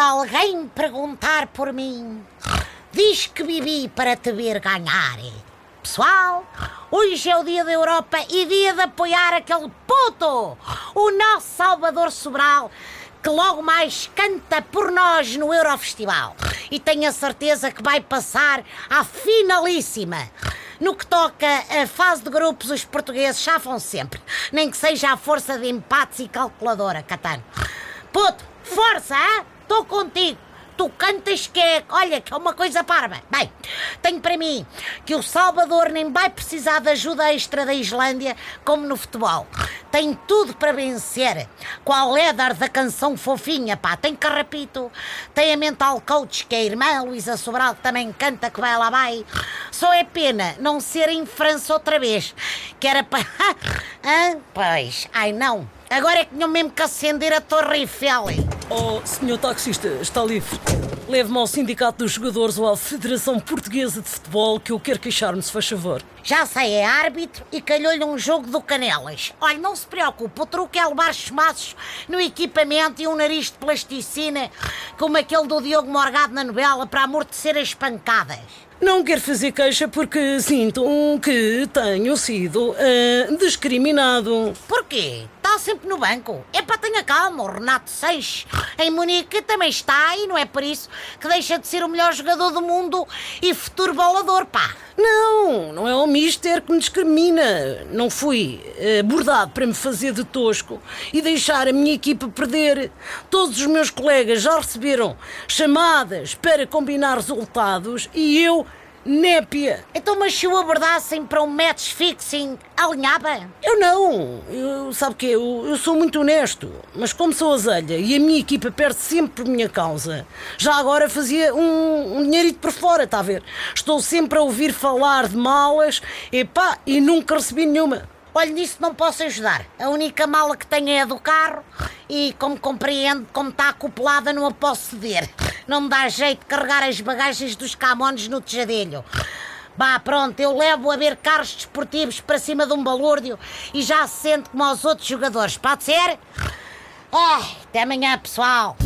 alguém perguntar por mim, diz que vivi para te ver ganhar. Pessoal, hoje é o dia da Europa e dia de apoiar aquele puto, o nosso Salvador Sobral, que logo mais canta por nós no Eurofestival. E tenho a certeza que vai passar à finalíssima. No que toca a fase de grupos, os portugueses chafam sempre, nem que seja à força de empates e calculadora, Catano. Puto, força, estou contigo tu cantas que é, olha, que é uma coisa parva. Bem, tenho para mim que o Salvador nem vai precisar de ajuda extra da Islândia, como no futebol. Tem tudo para vencer. Qual é dar da canção fofinha, pá? Tem carrapito, tem a mental coach, que é a irmã Luísa Sobral, que também canta, que vai lá vai. Só é pena não ser em França outra vez, que era para... ah, pois, ai não. Agora é que tinham mesmo que acender a Torre Eiffel. Oh, senhor taxista, está livre. Leve-me ao Sindicato dos Jogadores ou à Federação Portuguesa de Futebol que eu quero queixar-me, se faz favor. Já sei, é árbitro e calhou-lhe um jogo do Canelas. Olha, não se preocupe, o truque é levar chumaços no equipamento e um nariz de plasticina como aquele do Diogo Morgado na novela para amortecer as pancadas. Não quero fazer queixa porque sinto que tenho sido uh, discriminado. Porquê? Sempre no banco. É para tenha calma, o Renato Seixas em Munique também está e não é por isso que deixa de ser o melhor jogador do mundo e futuro bolador, pá. Não, não é o mister que me discrimina. Não fui abordado para me fazer de tosco e deixar a minha equipa perder. Todos os meus colegas já receberam chamadas para combinar resultados e eu Népia! Então, mas se o abordassem para um match fixing, alinhava? Eu não. Eu, sabe o quê? Eu, eu, sou muito honesto. Mas como sou azelha e a minha equipa perde sempre por minha causa, já agora fazia um, um dinheirito por fora, está a ver? Estou sempre a ouvir falar de malas epá, e nunca recebi nenhuma. Olha, nisso não posso ajudar. A única mala que tenho é a do carro e, como compreendo, como está acoplada, não a posso ceder. Não me dá jeito de carregar as bagagens dos camões no tejadilho. Bah, pronto, eu levo a ver carros desportivos para cima de um balúrdio e já se sente como aos outros jogadores. Pode ser? Ah, até amanhã, pessoal.